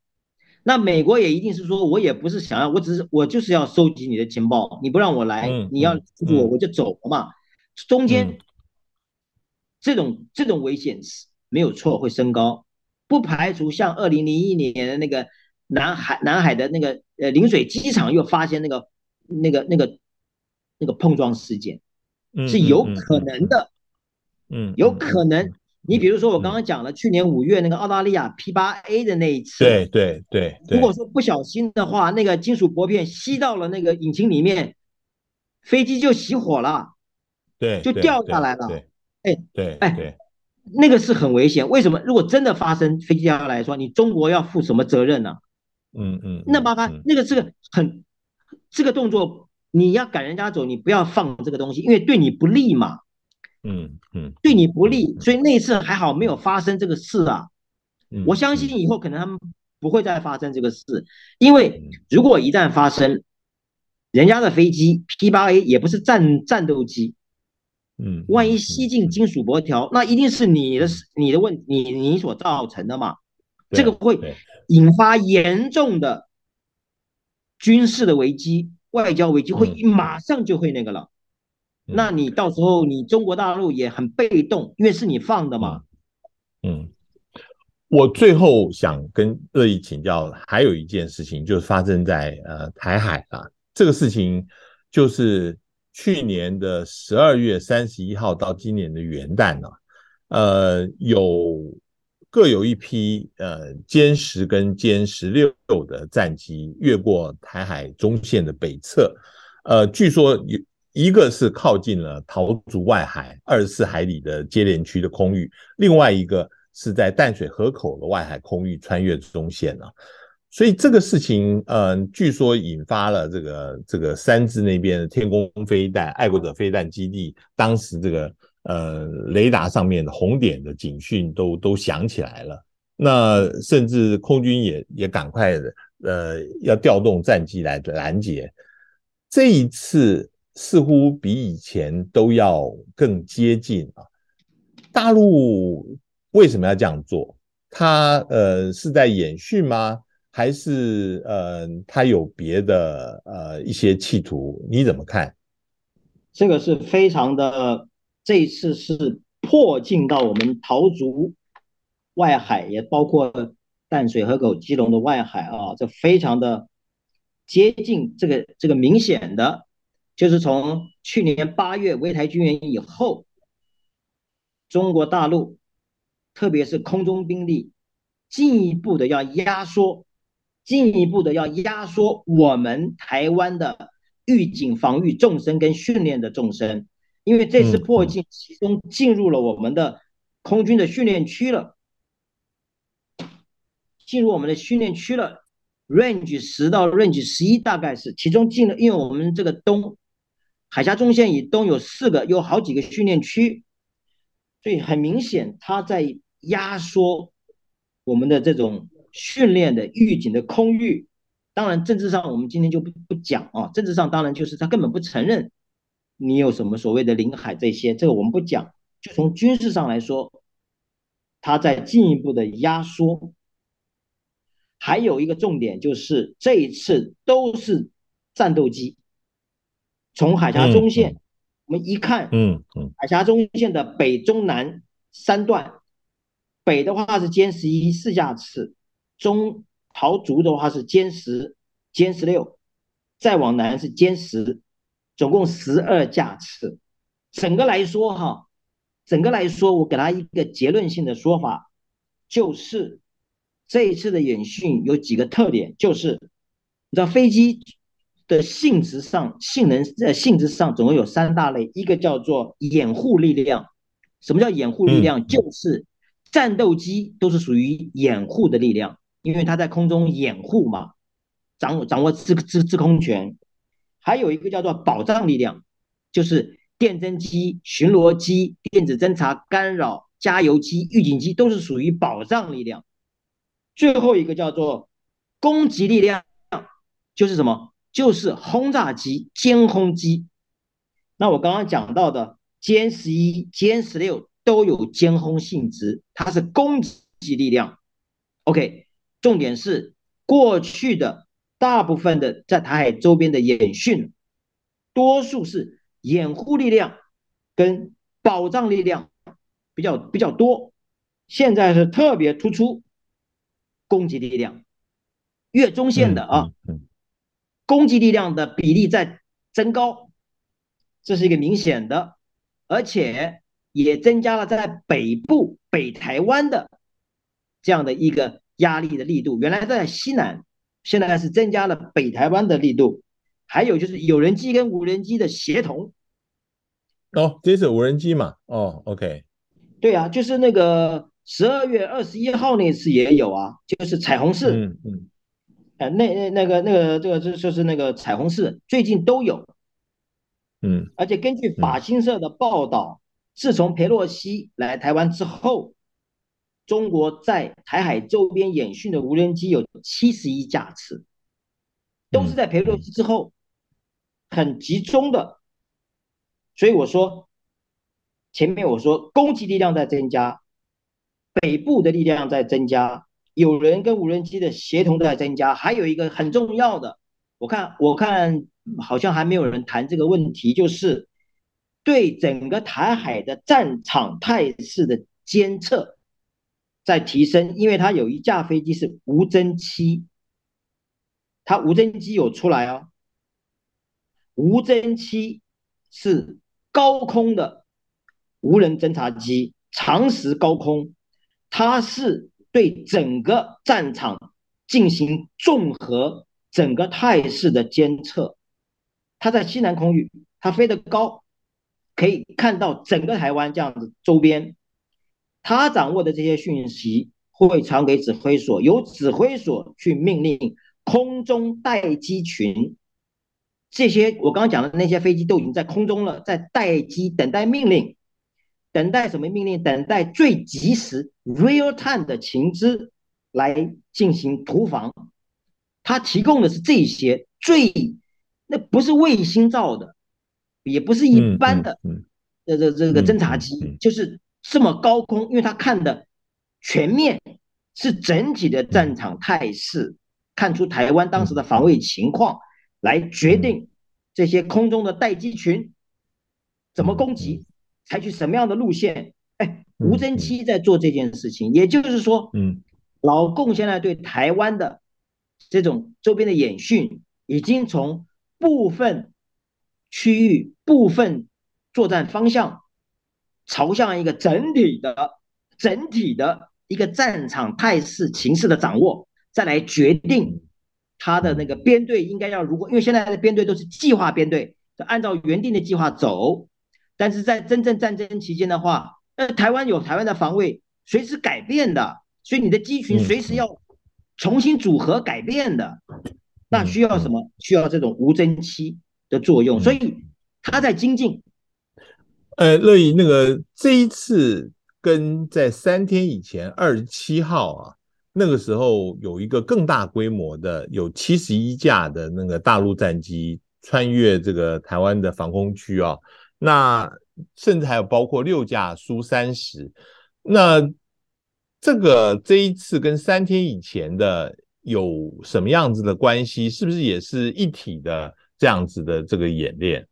Speaker 2: 那美国也一定是说，我也不是想要，我只是我就是要收集你的情报，你不让我来，嗯、你要我、嗯、我就走了嘛。中间这种这种危险是没有错，会升高，不排除像二零零一年的那个南海南海的那个呃陵水机场又发现那个那个那个那个碰撞事件，是有可能的，嗯，有可能。你比如说，我刚刚讲了，去年五月那个澳大利亚 P 八 A 的那一次，
Speaker 1: 对对对，
Speaker 2: 如果说不小心的话，那个金属薄片吸到了那个引擎里面，飞机就熄火了，
Speaker 1: 对，
Speaker 2: 就掉下来了，
Speaker 1: 哎，对，
Speaker 2: 哎，那个是很危险。为什么？如果真的发生飞机掉下来说，你中国要负什么责任呢？
Speaker 1: 嗯嗯，
Speaker 2: 那麻烦那个是个很这个动作，你要赶人家走，你不要放这个东西，因为对你不利嘛。
Speaker 1: 嗯嗯，
Speaker 2: 对你不利，所以那次还好没有发生这个事啊。我相信以后可能他们不会再发生这个事，因为如果一旦发生，人家的飞机 P 八 A 也不是战战斗机，嗯，万一吸进金属箔条，那一定是你的你的问你你所造成的嘛，这个会引发严重的军事的危机、外交危机，会马上就会那个了。那你到时候你中国大陆也很被动，因为是你放的嘛。
Speaker 1: 嗯，我最后想跟乐意请教，还有一件事情就是发生在呃台海啊，这个事情就是去年的十二月三十一号到今年的元旦呢，呃，有各有一批呃歼十跟歼十六的战机越过台海中线的北侧，呃，据说有。一个是靠近了桃竹外海二十四海里的接连区的空域，另外一个是在淡水河口的外海空域穿越中线了，所以这个事情，嗯，据说引发了这个这个三支那边的天宫飞弹、爱国者飞弹基地，当时这个呃雷达上面的红点的警讯都都响起来了，那甚至空军也也赶快的呃要调动战机来拦截，这一次。似乎比以前都要更接近啊！大陆为什么要这样做？他呃是在演训吗？还是呃他有别的呃一些企图？你怎么看？
Speaker 2: 这个是非常的，这一次是迫近到我们桃竹外海，也包括淡水河口、基隆的外海啊，这非常的接近，这个这个明显的。就是从去年八月围台军演以后，中国大陆，特别是空中兵力，进一步的要压缩，进一步的要压缩我们台湾的预警防御纵深跟训练的纵深，因为这次迫近，其中进入了我们的空军的训练区了，进入我们的训练区了，range 十到 range 十一大概是其中进了，因为我们这个东。海峡中线以东有四个，有好几个训练区，所以很明显，它在压缩我们的这种训练的预警的空域。当然，政治上我们今天就不不讲啊，政治上当然就是他根本不承认你有什么所谓的领海这些，这个我们不讲。就从军事上来说，他在进一步的压缩。还有一个重点就是这一次都是战斗机。从海峡中线，我们一看，嗯嗯，海峡中线的北、中、南三段，北的话是歼十一四架次，中桃竹的话是歼十、歼十六，再往南是歼十，总共十二架次。整个来说，哈，整个来说，我给他一个结论性的说法，就是这一次的演训有几个特点，就是你知道飞机。的性质上、性能呃性质上总共有三大类，一个叫做掩护力量。什么叫掩护力量？就是战斗机都是属于掩护的力量，因为它在空中掩护嘛，掌握掌握制制制空权。还有一个叫做保障力量，就是电侦机、巡逻机、电子侦察干扰、加油机、预警机都是属于保障力量。最后一个叫做攻击力量，就是什么？就是轰炸机、歼轰机，那我刚刚讲到的歼十一、歼十六都有歼轰性质，它是攻击力量。OK，重点是过去的大部分的在台海周边的演训，多数是掩护力量跟保障力量比较比较多，现在是特别突出攻击力量，越中线的啊。攻击力量的比例在增高，这是一个明显的，而且也增加了在北部北台湾的这样的一个压力的力度。原来在西南，现在是增加了北台湾的力度。还有就是有人机跟无人机的协同。
Speaker 1: 哦，这是无人机嘛？哦，OK。
Speaker 2: 对啊，就是那个十二月二十一号那次也有啊，就是彩虹四。嗯嗯。哎，那那那个那个这个就就是那个彩虹四，最近都有，
Speaker 1: 嗯，
Speaker 2: 而且根据法新社的报道，自从佩洛西来台湾之后，中国在台海周边演训的无人机有七十一架次，都是在裴洛西之后，很集中的，所以我说，前面我说攻击力量在增加，北部的力量在增加。有人跟无人机的协同在增加，还有一个很重要的，我看我看好像还没有人谈这个问题，就是对整个台海的战场态势的监测在提升，因为它有一架飞机是无侦七，它无侦机有出来哦，无侦七是高空的无人侦察机，长时高空，它是。对整个战场进行综合整个态势的监测，它在西南空域，它飞得高，可以看到整个台湾这样子周边，它掌握的这些讯息会传给指挥所，由指挥所去命令空中待机群，这些我刚刚讲的那些飞机都已经在空中了，在待机等待命令。等待什么命令？等待最及时 real time 的情资来进行突防。他提供的是这些最，那不是卫星造的，也不是一般的这这这个侦察机，就是这么高空，因为他看的全面是整体的战场态势，看出台湾当时的防卫情况，来决定这些空中的待机群怎么攻击。采取什么样的路线？哎，无侦机在做这件事情，也就是说，嗯，老共现在对台湾的这种周边的演训，已经从部分区域、部分作战方向，朝向一个整体的、整体的一个战场态势、形势的掌握，再来决定他的那个编队应该要如何，因为现在的编队都是计划编队，就按照原定的计划走。但是在真正战争期间的话，那，台湾有台湾的防卫，随时改变的，所以你的机群随时要重新组合改变的，那需要什么？需要这种无侦期的作用。所以他在精进。
Speaker 1: 呃，乐意，那个这一次跟在三天以前二十七号啊，那个时候有一个更大规模的，有七十一架的那个大陆战机穿越这个台湾的防空区啊，那甚至还有包括六架苏三十，那这个这一次跟三天以前的有什么样子的关系？是不是也是一体的这样子的这个演练？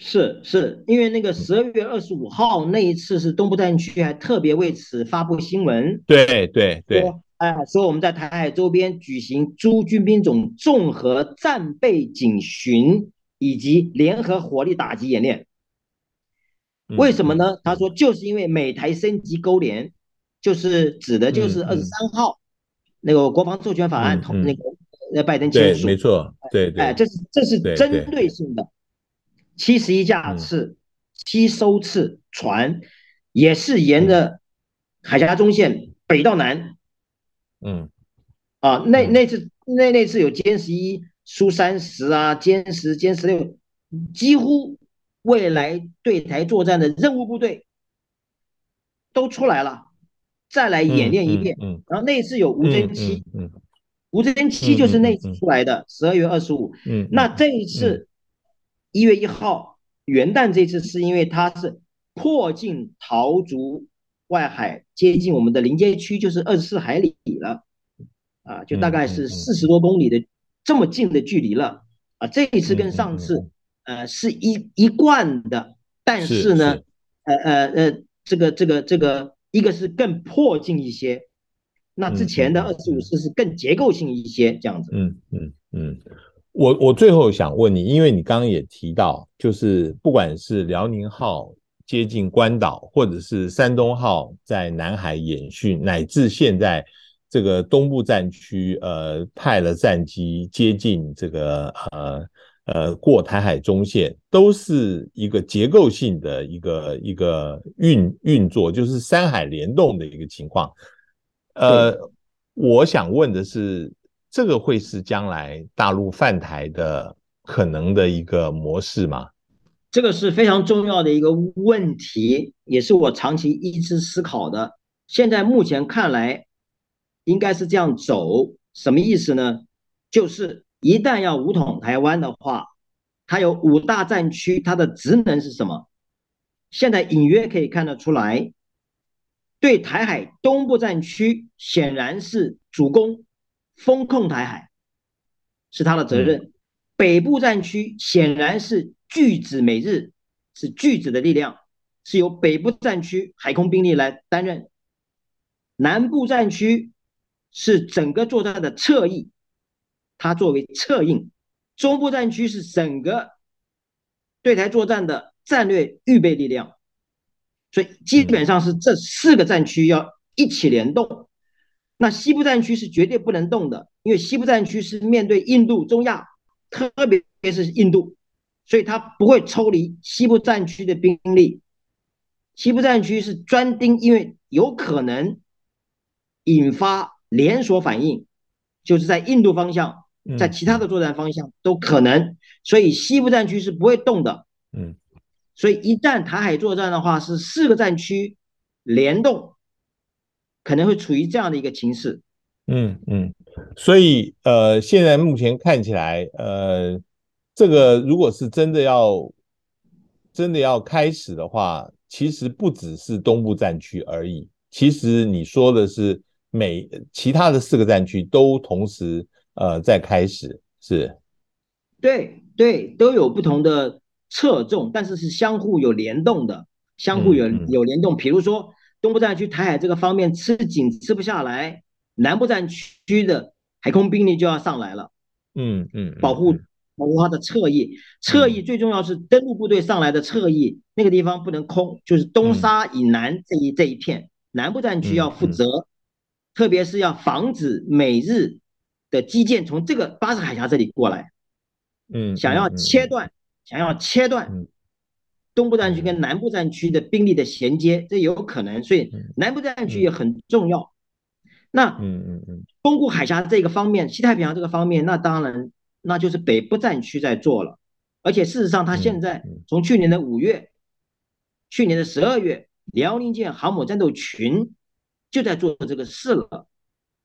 Speaker 2: 是是，因为那个十二月二十五号那一次是东部战区还特别为此发布新闻，
Speaker 1: 对对对，
Speaker 2: 哎，说我们在台海周边举行诸军兵种综合战备警巡以及联合火力打击演练。为什么呢？他说就是因为美台升级勾连，就是指的就是二十三号那个国防授权法案同那个呃拜登签署，
Speaker 1: 没错，对对，
Speaker 2: 哎，这是这是针对性的。七十一架次，七艘次船，也是沿着海峡中线北到南。
Speaker 1: 嗯，
Speaker 2: 啊，那那次那那次有歼十一、苏三十啊，歼十、歼十六，几乎未来对台作战的任务部队都出来了，再来演练一遍。嗯，然后那次有无侦七，嗯，无侦七就是那次出来的，十二月二十五。嗯，那这一次。一月一号元旦这次是因为它是迫近桃竹外海，接近我们的临界区，就是二十四海里了，啊，就大概是四十多公里的这么近的距离了，啊，这一次跟上次呃是一一贯的，但是呢，呃呃呃，这个这个这个一个是更迫近一些，那之前的二十五次是更结构性一些这样子，
Speaker 1: 嗯嗯嗯。我我最后想问你，因为你刚刚也提到，就是不管是辽宁号接近关岛，或者是山东号在南海演训，乃至现在这个东部战区，呃，派了战机接近这个呃呃过台海中线，都是一个结构性的一个一个运运作，就是山海联动的一个情况。呃，我想问的是。这个会是将来大陆犯台的可能的一个模式吗？
Speaker 2: 这个是非常重要的一个问题，也是我长期一直思考的。现在目前看来，应该是这样走。什么意思呢？就是一旦要武统台湾的话，它有五大战区，它的职能是什么？现在隐约可以看得出来，对台海东部战区显然是主攻。封控台海是他的责任，北部战区显然是拒止美日，是拒止的力量，是由北部战区海空兵力来担任。南部战区是整个作战的侧翼，它作为策应。中部战区是整个对台作战的战略预备力量，所以基本上是这四个战区要一起联动。那西部战区是绝对不能动的，因为西部战区是面对印度、中亚，特别是印度，所以它不会抽离西部战区的兵力。西部战区是专盯，因为有可能引发连锁反应，就是在印度方向，在其他的作战方向都可能，所以西部战区是不会动的。嗯，所以一旦台海作战的话，是四个战区联动。可能会处于这样的一个情势，
Speaker 1: 嗯嗯，所以呃，现在目前看起来，呃，这个如果是真的要真的要开始的话，其实不只是东部战区而已。其实你说的是每其他的四个战区都同时呃在开始，是，
Speaker 2: 对对，都有不同的侧重，但是是相互有联动的，相互有有联动，比如说。东部战区台海这个方面吃紧吃不下来，南部战区的海空兵力就要上来了，
Speaker 1: 嗯嗯，
Speaker 2: 保护保护它的侧翼，侧翼最重要是登陆部队上来的侧翼，那个地方不能空，就是东沙以南这一这一片，南部战区要负责，特别是要防止美日的基建从这个巴士海峡这里过来，
Speaker 1: 嗯，
Speaker 2: 想要切断，想要切断。东部战区跟南部战区的兵力的衔接，这有可能，所以南部战区也很重要。那，嗯嗯嗯，东部海峡这个方面，西太平洋这个方面，那当然那就是北部战区在做了。而且事实上，他现在从去年的五月、嗯、去年的十二月，辽宁舰航母战斗群就在做这个事了。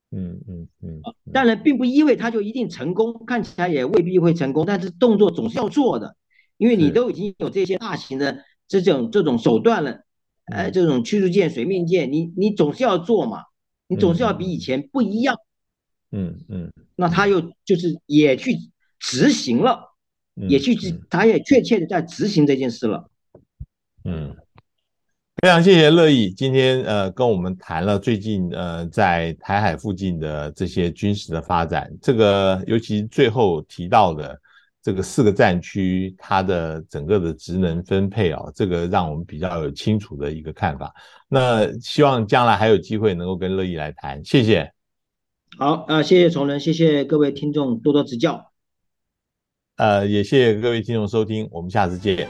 Speaker 1: 嗯嗯嗯。
Speaker 2: 当然，并不意味他就一定成功，看起来也未必会成功，但是动作总是要做的，因为你都已经有这些大型的这种这种手段了，呃，这种驱逐舰、水面舰，你你总是要做嘛，你总是要比以前不一样。
Speaker 1: 嗯嗯。
Speaker 2: 那他又就是也去执行了。也去执，他也确切的在执行这件事了。
Speaker 1: 嗯，非常谢谢乐意今天呃跟我们谈了最近呃在台海附近的这些军事的发展，这个尤其最后提到的这个四个战区，它的整个的职能分配啊，这个让我们比较有清楚的一个看法。那希望将来还有机会能够跟乐意来谈，谢谢。
Speaker 2: 好啊，呃，谢谢崇仁，谢谢各位听众多多指教。
Speaker 1: 呃，也谢谢各位听众收听，我们下次见。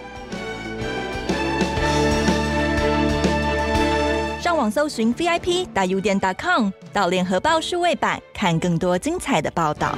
Speaker 3: 上网搜寻 VIP 大 U 点 .com，到联合报数位版看更多精彩的报道。